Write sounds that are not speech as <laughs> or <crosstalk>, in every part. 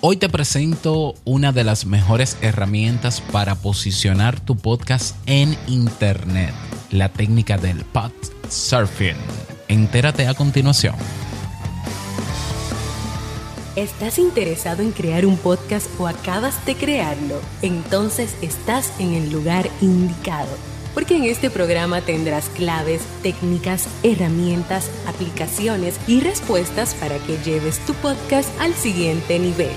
Hoy te presento una de las mejores herramientas para posicionar tu podcast en Internet, la técnica del pod surfing. Entérate a continuación. ¿Estás interesado en crear un podcast o acabas de crearlo? Entonces estás en el lugar indicado porque en este programa tendrás claves, técnicas, herramientas, aplicaciones y respuestas para que lleves tu podcast al siguiente nivel.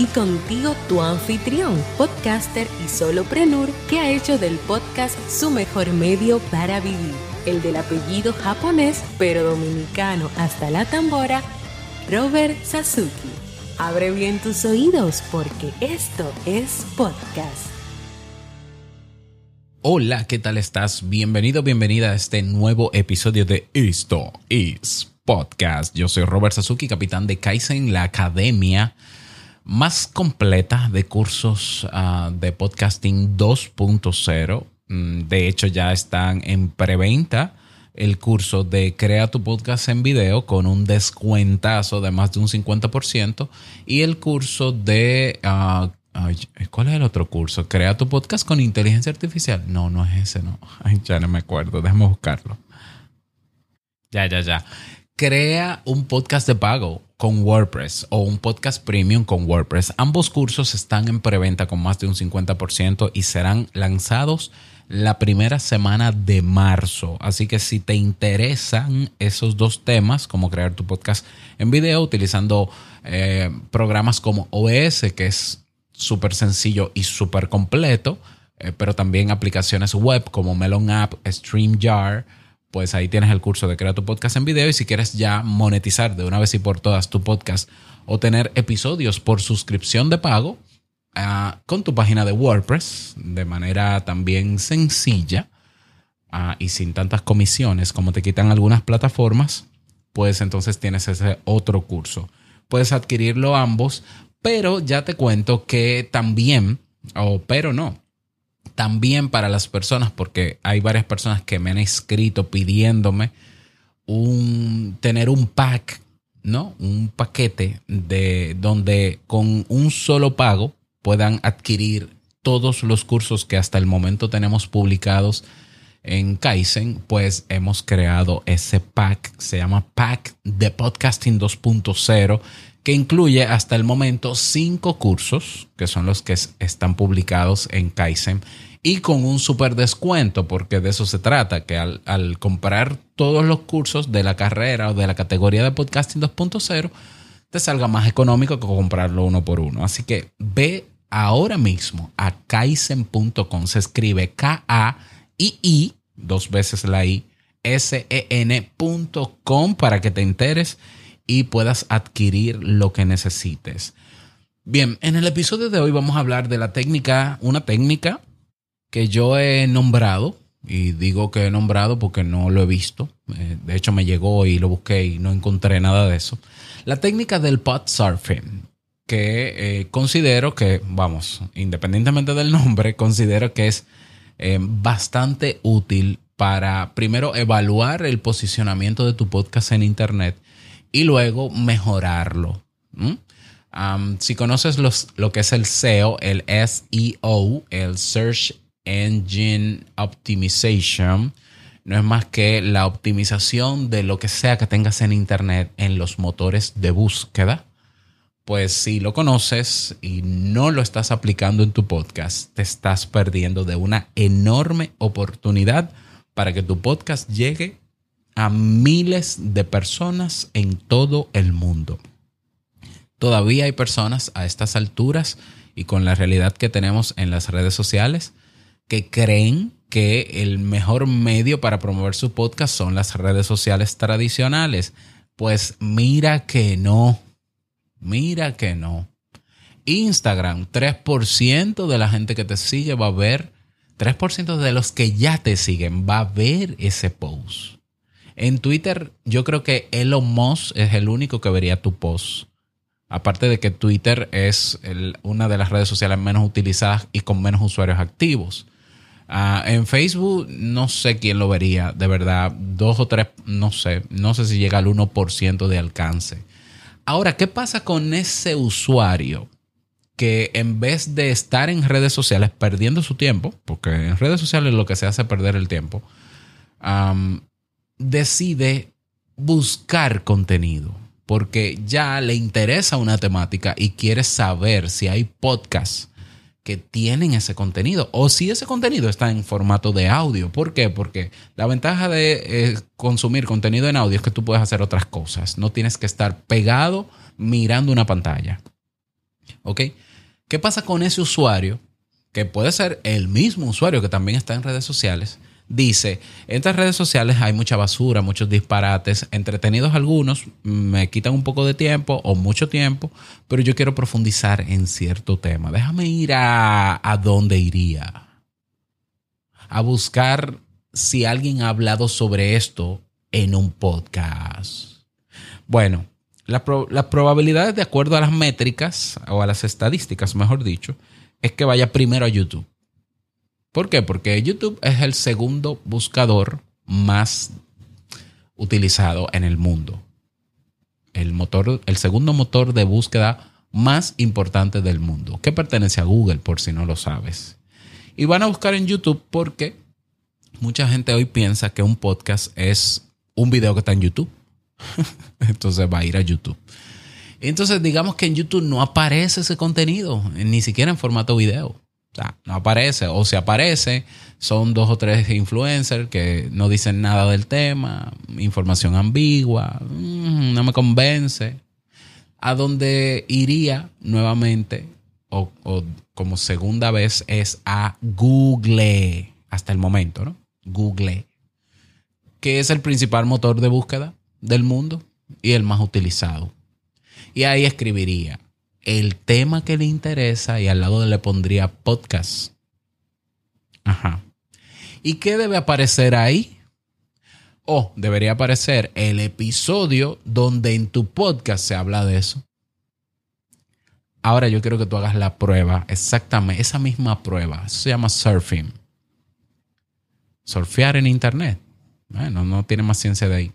Y contigo tu anfitrión, podcaster y soloprenur que ha hecho del podcast su mejor medio para vivir, el del apellido japonés pero dominicano hasta la tambora, Robert Sasuki. Abre bien tus oídos porque esto es podcast. Hola, ¿qué tal estás? Bienvenido, bienvenida a este nuevo episodio de Esto is Podcast. Yo soy Robert Sasuki, capitán de Kaizen, la academia más completa de cursos ah, de podcasting 2.0. Mm, de hecho, ya están en preventa el curso de Crea tu podcast en video con un descuentazo de más de un 50% y el curso de uh, ¿Cuál es el otro curso? Crea tu podcast con inteligencia artificial. No, no es ese, no. <laughs> Ay, ya no me acuerdo. Déjame buscarlo. Ya, ya, ya. Crea un podcast de pago con WordPress o un podcast premium con WordPress. Ambos cursos están en preventa con más de un 50% y serán lanzados la primera semana de marzo. Así que si te interesan esos dos temas, como crear tu podcast en video utilizando eh, programas como OS, que es súper sencillo y súper completo, eh, pero también aplicaciones web como Melon App, StreamYard, pues ahí tienes el curso de Crea tu podcast en video y si quieres ya monetizar de una vez y por todas tu podcast o tener episodios por suscripción de pago ah, con tu página de WordPress de manera también sencilla ah, y sin tantas comisiones como te quitan algunas plataformas, pues entonces tienes ese otro curso. Puedes adquirirlo ambos pero ya te cuento que también, o pero no, también para las personas, porque hay varias personas que me han escrito pidiéndome un, tener un pack, ¿no? Un paquete de donde con un solo pago puedan adquirir todos los cursos que hasta el momento tenemos publicados en Kaizen, pues hemos creado ese pack, se llama Pack de Podcasting 2.0 que incluye hasta el momento cinco cursos, que son los que están publicados en Kaizen, y con un super descuento, porque de eso se trata, que al, comprar todos los cursos de la carrera o de la categoría de podcasting 2.0, te salga más económico que comprarlo uno por uno. Así que ve ahora mismo a kaizen.com, se escribe K-A-I-I, dos veces la I, S-E-N.com para que te enteres y puedas adquirir lo que necesites. Bien, en el episodio de hoy vamos a hablar de la técnica, una técnica que yo he nombrado, y digo que he nombrado porque no lo he visto, eh, de hecho me llegó y lo busqué y no encontré nada de eso, la técnica del pod surfing, que eh, considero que, vamos, independientemente del <laughs> nombre, considero que es eh, bastante útil para primero evaluar el posicionamiento de tu podcast en Internet y luego mejorarlo. si conoces los, lo que es el SEO, el SEO, el Search Engine Optimization, no es más que la optimización de lo que sea que tengas en Internet en los motores de búsqueda. Pues si lo conoces y no lo estás aplicando en tu podcast, te estás perdiendo de una enorme oportunidad para que tu podcast llegue a miles de personas en todo el mundo. Todavía hay personas a estas alturas y con la realidad que tenemos en las redes sociales que creen que el mejor medio para promover su podcast son las redes sociales tradicionales. Pues mira que no, mira que no. Instagram, 3% de la gente que te sigue va a ver, 3% de los que ya te siguen va a ver ese post. En Twitter, yo creo que Elon Musk es el único que vería tu post. Aparte de que Twitter es una de las redes sociales menos utilizadas y con menos usuarios activos. Ah, en Facebook no sé quién lo vería, de verdad, dos o tres, no sé, no sé si llega al 1% de alcance. Ahora, ¿qué pasa con ese usuario que en vez de estar en redes sociales perdiendo su tiempo, porque en redes sociales lo que se hace es perder el tiempo, decide buscar contenido? Porque ya le interesa una temática y quiere saber si hay podcasts que tienen ese contenido o si ese contenido está en formato de audio. ¿Por qué? Porque la ventaja de eh, consumir contenido en audio es que tú puedes hacer otras cosas. No tienes que estar pegado mirando una pantalla. ¿Ok? ¿Qué pasa con ese usuario? Que puede ser el mismo usuario que también está en redes sociales, dice, en estas redes sociales hay mucha basura, muchos disparates, entretenidos algunos, me quitan un poco de tiempo o mucho tiempo, pero yo quiero profundizar en cierto tema. Déjame ir a, a dónde iría. A buscar si alguien ha hablado sobre esto en un podcast. Bueno, las probabilidades de acuerdo a las métricas o a las estadísticas, mejor dicho, es que vaya primero a YouTube. ¿Por qué? Porque YouTube es el segundo buscador más utilizado en el mundo. El, motor, el segundo motor de búsqueda más importante del mundo, que pertenece a Google, por si no lo sabes. Y van a buscar en YouTube porque mucha gente hoy piensa que un podcast es un video que está en YouTube. <laughs> Entonces va a ir a YouTube. Entonces digamos que en YouTube no aparece ese contenido, ni siquiera en formato video. O sea, no aparece. O si aparece, son dos o tres influencers que no dicen nada del tema, información ambigua, mm, no me convence. A donde iría nuevamente, o, o como segunda vez, es a Google, hasta el momento, ¿no? Google, que es el principal motor de búsqueda del mundo y el más utilizado. Y ahí escribiría el tema que le interesa y al lado le pondría podcast. Ajá. ¿Y qué debe aparecer ahí? O debería aparecer el episodio donde en tu podcast se habla de eso. Ahora yo quiero que tú hagas la prueba, exactamente, esa misma prueba. se llama surfing. Surfear en internet. Bueno, no tiene más ciencia de ahí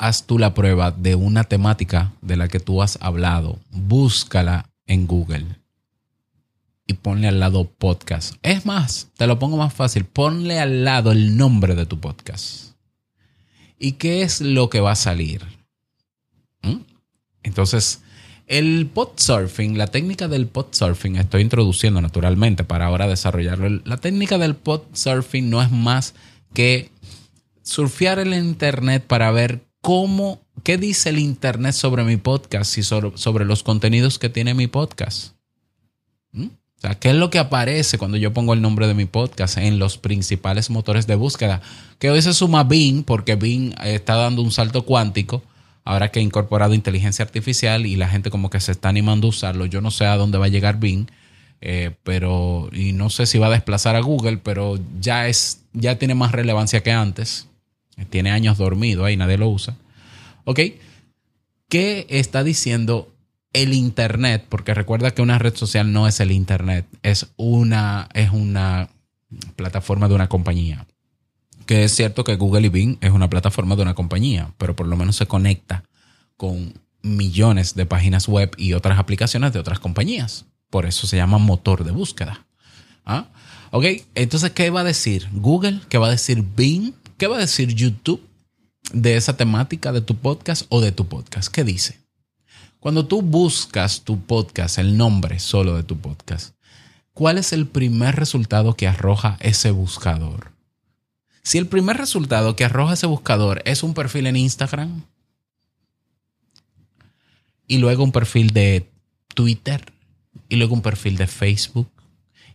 haz tú la prueba de una temática de la que tú has hablado, búscala en Google y ponle al lado podcast. Es más, te lo pongo más fácil, ponle al lado el nombre de tu podcast. ¿Y qué es lo que va a salir? ¿Mm? Entonces, el podsurfing, la técnica del podsurfing, estoy introduciendo naturalmente para ahora desarrollarlo. La técnica del podsurfing no es más que surfear el internet para ver cómo, qué dice el Internet sobre mi podcast y sobre, los contenidos que tiene mi podcast. ¿Mm? O sea, ¿qué es lo que aparece cuando yo pongo el nombre de mi podcast en los principales motores de búsqueda? Que hoy se suma Bing, porque Bing está dando un salto cuántico, ahora que ha incorporado inteligencia artificial y la gente como que se está animando a usarlo. Yo no sé a dónde va a llegar Bing, eh, pero, y no sé si va a desplazar a Google, pero ya es, ya tiene más relevancia que antes. Tiene años dormido ahí, nadie lo usa. ¿Ok? ¿Qué está diciendo el Internet? Porque recuerda que una red social no es el Internet, es una, es una plataforma de una compañía. Que es cierto que Google y Bing es una plataforma de una compañía, pero por lo menos se conecta con millones de páginas web y otras aplicaciones de otras compañías. Por eso se llama motor de búsqueda. ¿Ah? Ok, entonces, ¿qué va a decir Google? ¿Qué va a decir Bing? ¿Qué va a decir YouTube de esa temática de tu podcast o de tu podcast? ¿Qué dice? Cuando tú buscas tu podcast, el nombre solo de tu podcast, ¿cuál es el primer resultado que arroja ese buscador? Si el primer resultado que arroja ese buscador es un perfil en Instagram y luego un perfil de Twitter y luego un perfil de Facebook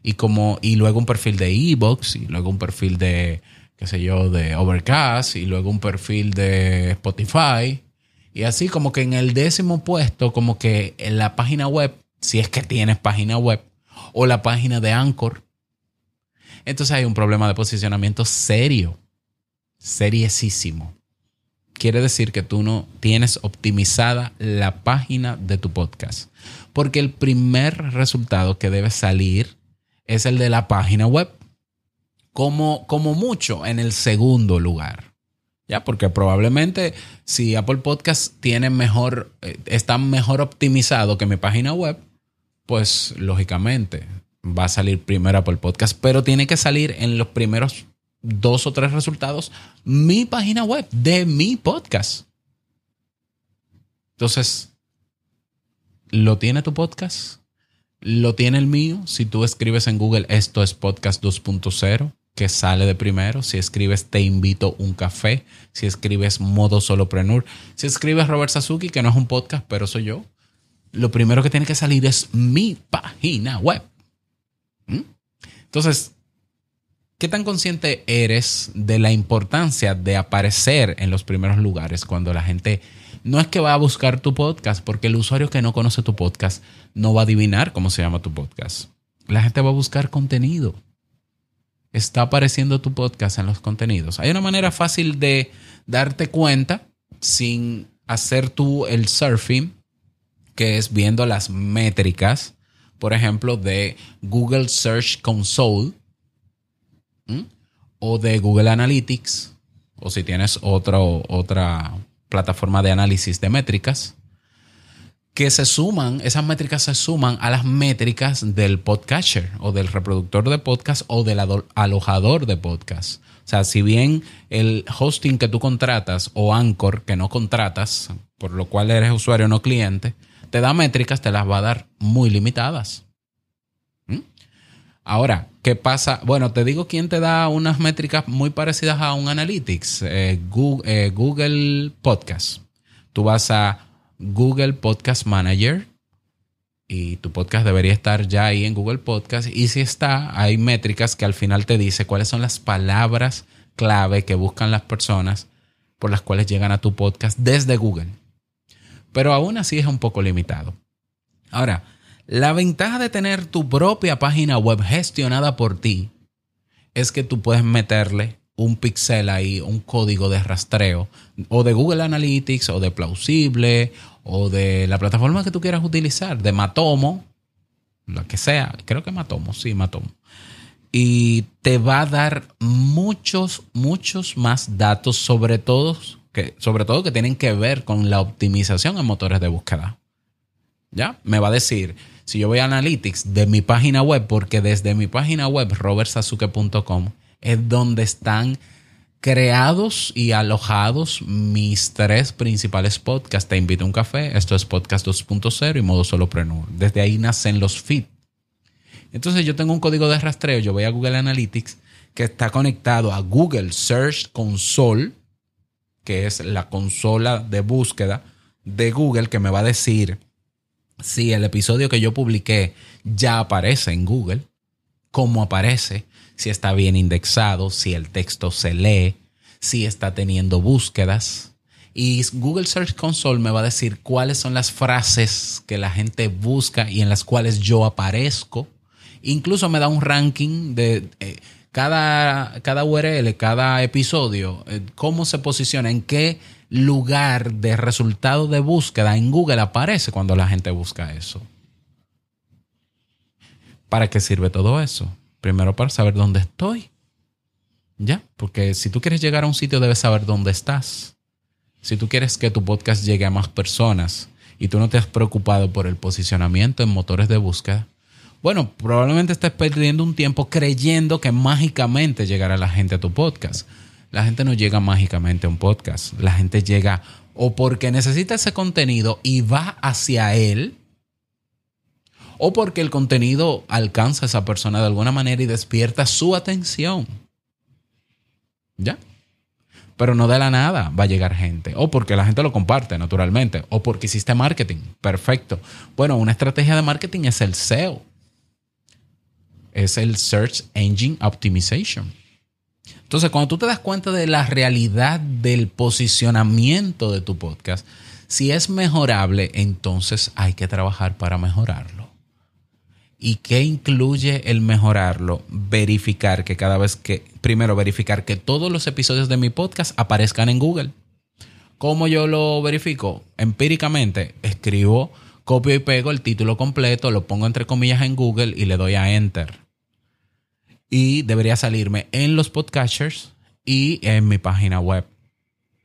y como y luego un perfil de Ebox y luego un perfil de qué sé yo, de Overcast y luego un perfil de Spotify. Y así como que en el décimo puesto, como que en la página web, si es que tienes página web, o la página de Anchor. Entonces hay un problema de posicionamiento serio, seriesísimo. Quiere decir que tú no tienes optimizada la página de tu podcast. Porque el primer resultado que debe salir es el de la página web como, mucho en el segundo lugar. Ya, porque probablemente si Apple Podcast tiene mejor, eh, está mejor optimizado que mi página web, pues lógicamente va a salir primero Apple Podcast, pero tiene que salir en los primeros dos o tres resultados mi página web de mi podcast. Entonces, ¿lo tiene tu podcast? ¿Lo tiene el mío? Si tú escribes en Google esto es podcast 2.0, que sale de primero. Si escribes te invito un café. Si escribes modo soloprenur. Si escribes Robert Sasuki, que no es un podcast, pero soy yo. Lo primero que tiene que salir es mi página web. ¿Mm? Entonces, ¿qué tan consciente eres de la importancia de aparecer en los primeros lugares cuando la gente no es que va a buscar tu podcast, porque el usuario que no conoce tu podcast no va a adivinar cómo se llama tu podcast. La gente va a buscar contenido. Está apareciendo tu podcast en los contenidos. Hay una manera fácil de darte cuenta sin hacer tú el surfing, que es viendo las métricas, por ejemplo, de Google Search Console o de Google Analytics, o si tienes otra plataforma de análisis de métricas, que se suman, esas métricas se suman a las métricas del podcatcher o del reproductor de podcast o del alojador de podcast. O sea, si bien el hosting que tú contratas o Anchor que no contratas, por lo cual eres usuario no cliente, te da métricas, te las va a dar muy limitadas. ¿Mm? Ahora, ¿qué pasa? Bueno, te digo quién te da unas métricas muy parecidas a un Analytics, eh, Google, eh, Google Podcast. Tú vas a Google Podcast Manager y tu podcast debería estar ya ahí en Google Podcast. Y si está, hay métricas que al final te dice cuáles son las palabras clave que buscan las personas por las cuales llegan a tu podcast desde Google. Pero aún así es un poco limitado. Ahora, la ventaja de tener tu propia página web gestionada por ti es que tú puedes meterle un pixel ahí, un código de rastreo, o de Google Analytics, o de Plausible, o de la plataforma que tú quieras utilizar, de Matomo, lo que sea, creo que Matomo, sí, Matomo. Y te va a dar muchos, muchos más datos, sobre todo que, sobre todo que tienen que ver con la optimización en motores de búsqueda. ¿Ya? Me va a decir, si yo voy a Analytics de mi página web, porque desde mi página web, robertsazuke.com, es donde están creados y alojados mis tres principales podcasts. Te invito a un café, esto es Podcast 2.0 y Modo Solopreneur. Desde ahí nacen los feeds. Entonces yo tengo un código de rastreo, yo voy a Google Analytics que está conectado a Google Search Console, que es la consola de búsqueda de Google que me va a decir si el episodio que yo publiqué ya aparece en Google, cómo aparece, si está bien indexado, si el texto se lee, si está teniendo búsquedas. Y Google Search Console me va a decir cuáles son las frases que la gente busca y en las cuales yo aparezco. Incluso me da un ranking de eh, cada, cada URL, cada episodio, eh, cómo se posiciona, en qué lugar de resultado de búsqueda en Google aparece cuando la gente busca eso. ¿Para qué sirve todo eso? Primero para saber dónde estoy. ¿Ya? Porque si tú quieres llegar a un sitio debes saber dónde estás. Si tú quieres que tu podcast llegue a más personas y tú no te has preocupado por el posicionamiento en motores de búsqueda, bueno, probablemente estés perdiendo un tiempo creyendo que mágicamente llegará la gente a tu podcast. La gente no llega mágicamente a un podcast. La gente llega o porque necesita ese contenido y va hacia él o porque el contenido alcanza a esa persona de alguna manera y despierta su atención. ¿Ya? Pero no de la nada va a llegar gente. O porque la gente lo comparte, naturalmente. O porque hiciste marketing. Perfecto. Bueno, una estrategia de marketing es el SEO. Es el Search Engine Optimization. Entonces, cuando tú te das cuenta de la realidad del posicionamiento de tu podcast, si es mejorable, entonces hay que trabajar para mejorarlo. ¿Y qué incluye el mejorarlo? Verificar que cada vez que, primero, verificar que todos los episodios de mi podcast aparezcan en Google. ¿Cómo yo lo verifico? Empíricamente, escribo, copio y pego el título completo, lo pongo entre comillas en Google y le doy a Enter. Y debería salirme en los podcasters y en mi página web.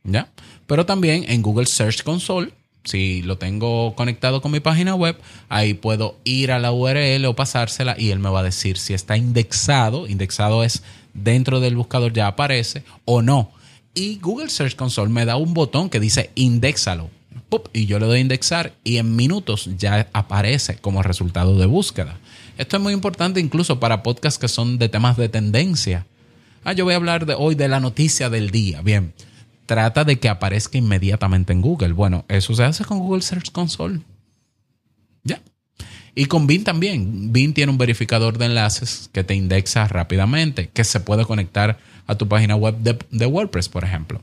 ¿Ya? Pero también en Google Search Console, si lo tengo conectado con mi página web, ahí puedo ir a la URL o pasársela y él me va a decir si está indexado. Indexado es dentro del buscador ya aparece o no. Y Google Search Console me da un botón que dice indexalo. Y yo le doy indexar y en minutos ya aparece como resultado de búsqueda. Esto es muy importante incluso para podcasts que son de temas de tendencia. Ah, yo voy a hablar de hoy de la noticia del día. Bien, trata de que aparezca inmediatamente en Google. Bueno, eso se hace con Google Search Console. Ya. Y con Bing también. Bing tiene un verificador de enlaces que te indexa rápidamente, que se puede conectar a tu página web de, de WordPress, por ejemplo.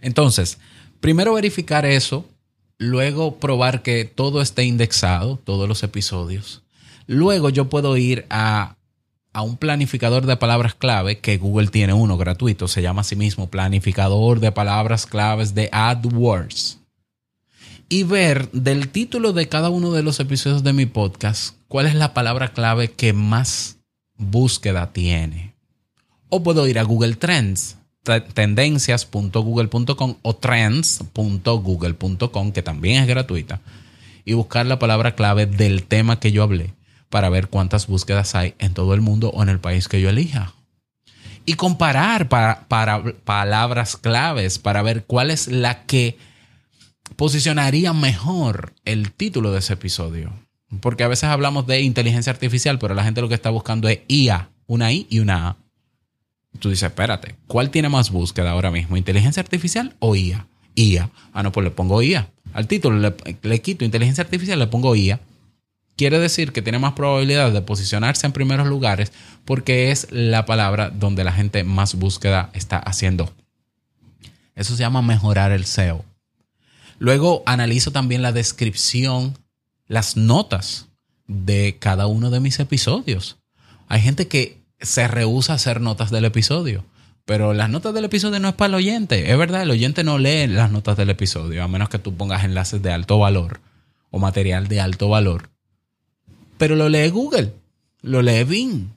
Entonces, primero verificar eso, luego probar que todo esté indexado, todos los episodios. Luego yo puedo ir a, a, un planificador de palabras clave, que Google tiene uno gratuito, se llama a sí mismo planificador de palabras claves de AdWords. Y ver del título de cada uno de los episodios de mi podcast cuál es la palabra clave que más búsqueda tiene. O puedo ir a Google Trends, tendencias.google.com o trends.google.com, que también es gratuita, y buscar la palabra clave del tema que yo hablé para ver cuántas búsquedas hay en todo el mundo o en el país que yo elija. Y comparar para, palabras claves para ver cuál es la que posicionaría mejor el título de ese episodio. Porque a veces hablamos de inteligencia artificial, pero la gente lo que está buscando es IA, una I y una A. Tú dices, espérate, ¿cuál tiene más búsqueda ahora mismo? ¿Inteligencia artificial o IA? IA. Ah, no, pues le pongo IA. Al título le, le quito inteligencia artificial, le pongo IA quiere decir que tiene más probabilidad de posicionarse en primeros lugares porque es la palabra donde la gente más búsqueda está haciendo. Eso se llama mejorar el SEO. Luego analizo también la descripción, las notas de cada uno de mis episodios. Hay gente que se rehúsa a hacer notas del episodio, pero las notas del episodio no es para el oyente. Es verdad, el oyente no lee las notas del episodio, a menos que tú pongas enlaces de alto valor o material de alto valor pero lo lee Google, lo lee Bing.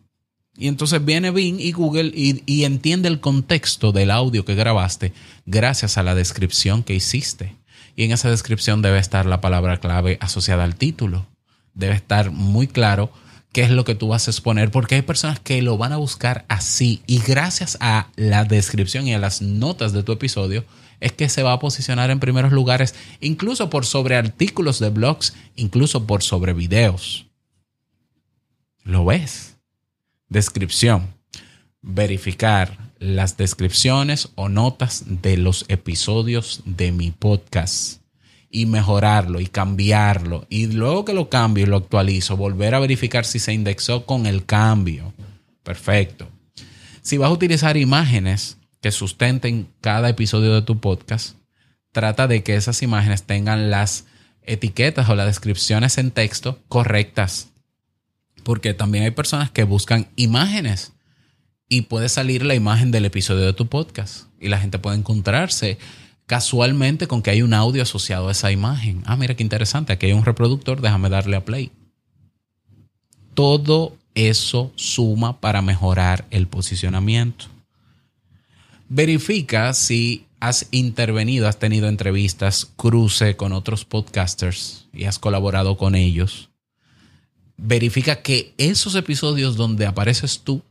Y entonces viene Bing y Google y, entiende el contexto del audio que grabaste gracias a la descripción que hiciste. Y en esa descripción debe estar la palabra clave asociada al título. Debe estar muy claro qué es lo que tú vas a exponer, porque hay personas que lo van a buscar así. Y gracias a la descripción y a las notas de tu episodio, es que se va a posicionar en primeros lugares, incluso por sobre artículos de blogs, incluso por sobre videos. Lo ves. Descripción. Verificar las descripciones o notas de los episodios de mi podcast y mejorarlo y cambiarlo. Y luego que lo cambio y lo actualizo, volver a verificar si se indexó con el cambio. Perfecto. Si vas a utilizar imágenes que sustenten cada episodio de tu podcast, trata de que esas imágenes tengan las etiquetas o las descripciones en texto correctas porque también hay personas que buscan imágenes y puede salir la imagen del episodio de tu podcast y la gente puede encontrarse casualmente con que hay un audio asociado a esa imagen. Ah, mira qué interesante, aquí hay un reproductor, déjame darle a play. Todo eso suma para mejorar el posicionamiento. Verifica si has intervenido, has tenido entrevistas, cruce con otros podcasters y has colaborado con ellos verifica que esos episodios donde apareces tú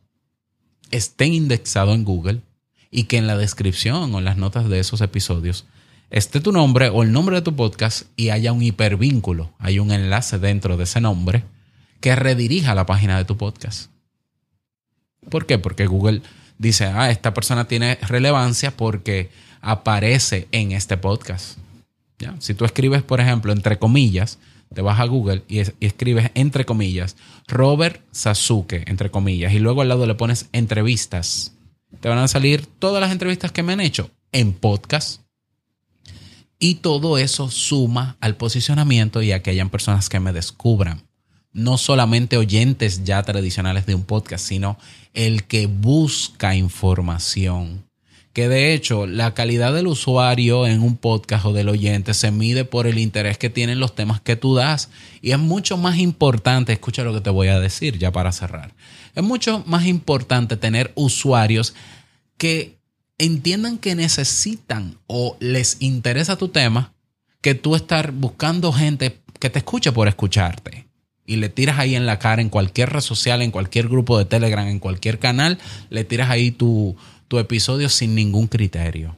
estén indexados en Google y que en la descripción o en las notas de esos episodios esté tu nombre o el nombre de tu podcast y haya un hipervínculo, hay un enlace dentro de ese nombre que redirija a la página de tu podcast. ¿Por qué? Porque Google dice, ah, esta persona tiene relevancia porque aparece en este podcast. ¿Ya? Si tú escribes, por ejemplo, entre comillas, te vas a Google y, escribes entre comillas Robert Sasuke, entre comillas, y luego al lado le pones entrevistas. Te van a salir todas las entrevistas que me han hecho en podcast. Y todo eso suma al posicionamiento y a que hayan personas que me descubran. No solamente oyentes ya tradicionales de un podcast, sino el que busca información que de hecho la calidad del usuario en un podcast o del oyente se mide por el interés que tienen los temas que tú das y es mucho más importante, escucha lo que te voy a decir ya para cerrar, es mucho más importante tener usuarios que entiendan que necesitan o les interesa tu tema, que tú estar buscando gente que te escuche por escucharte. Y le tiras ahí en la cara en cualquier red social, en cualquier grupo de Telegram, en cualquier canal, le tiras ahí tu, tu episodio sin ningún criterio.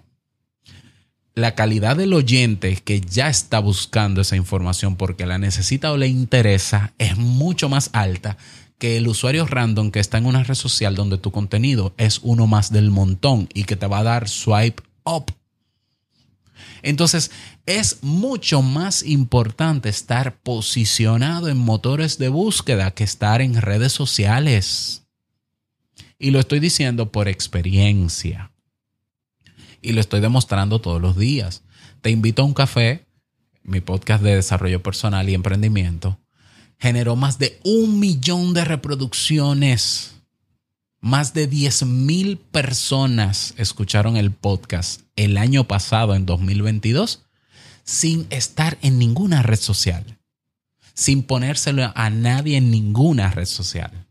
La calidad del oyente que ya está buscando esa información porque la necesita o le interesa es mucho más alta que el usuario random que está en una red social donde tu contenido es uno más del montón y que te va a dar swipe up. Entonces, es mucho más importante estar posicionado en motores de búsqueda que estar en redes sociales. Y lo estoy diciendo por experiencia. Y lo estoy demostrando todos los días. Te invito a un café, mi podcast de desarrollo personal y emprendimiento generó más de un millón de reproducciones. Más de 10 mil personas escucharon el podcast el año pasado, en 2022, sin estar en ninguna red social, sin ponérselo a nadie en ninguna red social.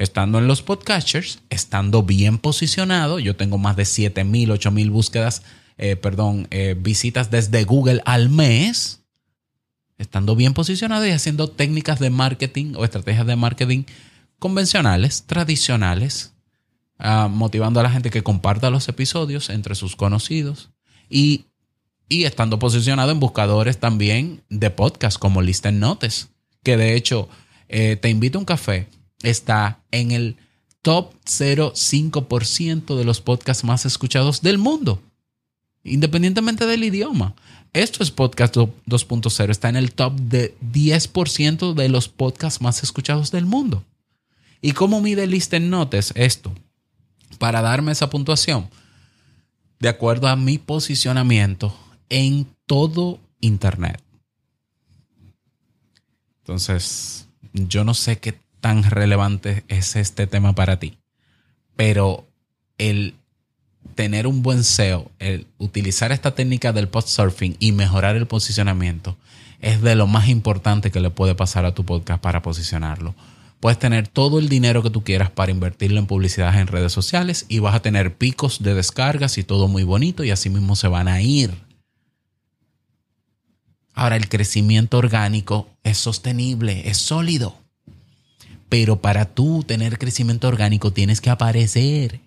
Estando en los podcasters, estando bien posicionado, yo tengo más de 7 mil, 8 mil búsquedas, eh, perdón, eh, visitas desde Google al mes. Estando bien posicionado y haciendo técnicas de marketing o estrategias de marketing convencionales, tradicionales, ah, motivando a la gente que comparta los episodios entre sus conocidos y, estando posicionado en buscadores también de podcast como Listen Notes, que de hecho eh, te invito a un café, está en el top 0,5% de los podcasts más escuchados del mundo, independientemente del idioma. Esto es Podcast 2.0. Está en el top de 10% de los podcasts más escuchados del mundo. ¿Y cómo mide Listen Notes esto? Para darme esa puntuación, de acuerdo a mi posicionamiento en todo Internet. Entonces, yo no sé qué tan relevante es este tema para ti, pero el tener un buen SEO, el utilizar esta técnica del post surfing y mejorar el posicionamiento es de lo más importante que le puede pasar a tu podcast para posicionarlo. Puedes tener todo el dinero que tú quieras para invertirlo en publicidad en redes sociales y vas a tener picos de descargas y todo muy bonito y así mismo se van a ir. Ahora, el crecimiento orgánico es sostenible, es sólido. Pero para tú tener crecimiento orgánico tienes que aparecer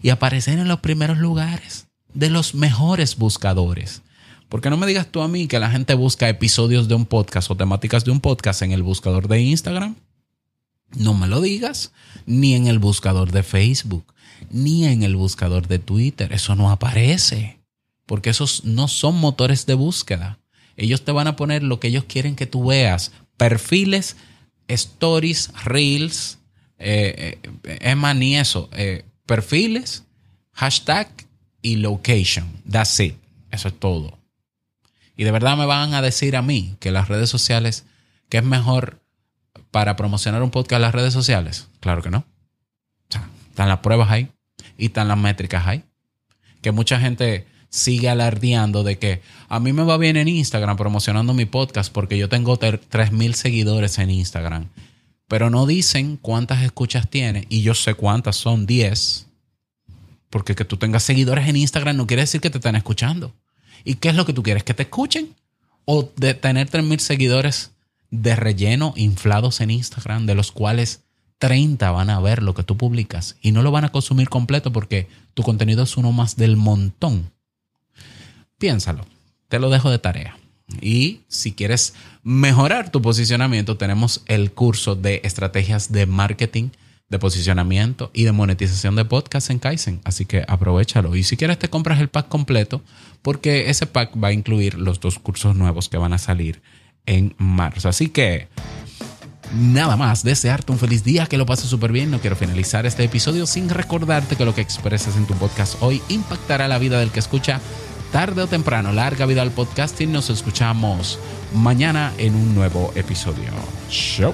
y aparecer en los primeros lugares de los mejores buscadores. Porque no me digas tú a mí que la gente busca episodios de un podcast o temáticas de un podcast en el buscador de Instagram. No me lo digas, ni en el buscador de Facebook, ni en el buscador de Twitter. Eso no aparece, porque esos no son motores de búsqueda. Ellos te van a poner lo que ellos quieren que tú veas. Perfiles, stories, reels, eh, eh, es más, ni eso. Eh, perfiles, hashtag y location. That's it. Eso es todo. Y de verdad me van a decir a mí que las redes sociales, que es mejor para promocionar un podcast las redes sociales. Claro que no. O sea, están las pruebas ahí y están las métricas ahí. Que mucha gente sigue alardeando de que a mí me va bien en Instagram promocionando mi podcast porque yo tengo 3.000 seguidores en Instagram pero no dicen cuántas escuchas tiene y yo sé cuántas son 10. Porque que tú tengas seguidores en Instagram no quiere decir que te están escuchando. ¿Y qué es lo que tú quieres? ¿Que te escuchen? ¿O de tener 3.000 seguidores de relleno inflados en Instagram, de los cuales 30 van a ver lo que tú publicas y no lo van a consumir completo porque tu contenido es uno más del montón? Piénsalo. Te lo dejo de tarea. Y si quieres mejorar tu posicionamiento, tenemos el curso de estrategias de marketing, de posicionamiento y de monetización de podcast en Kaizen. Así que aprovechalo. Y si quieres, te compras el pack completo, porque ese pack va a incluir los dos cursos nuevos que van a salir en marzo. Así que nada más, desearte un feliz día, que lo pases súper bien. No quiero finalizar este episodio sin recordarte que lo que expresas en tu podcast hoy impactará la vida del que escucha tarde o temprano. Larga vida al podcasting. Nos escuchamos mañana en un nuevo episodio. Show.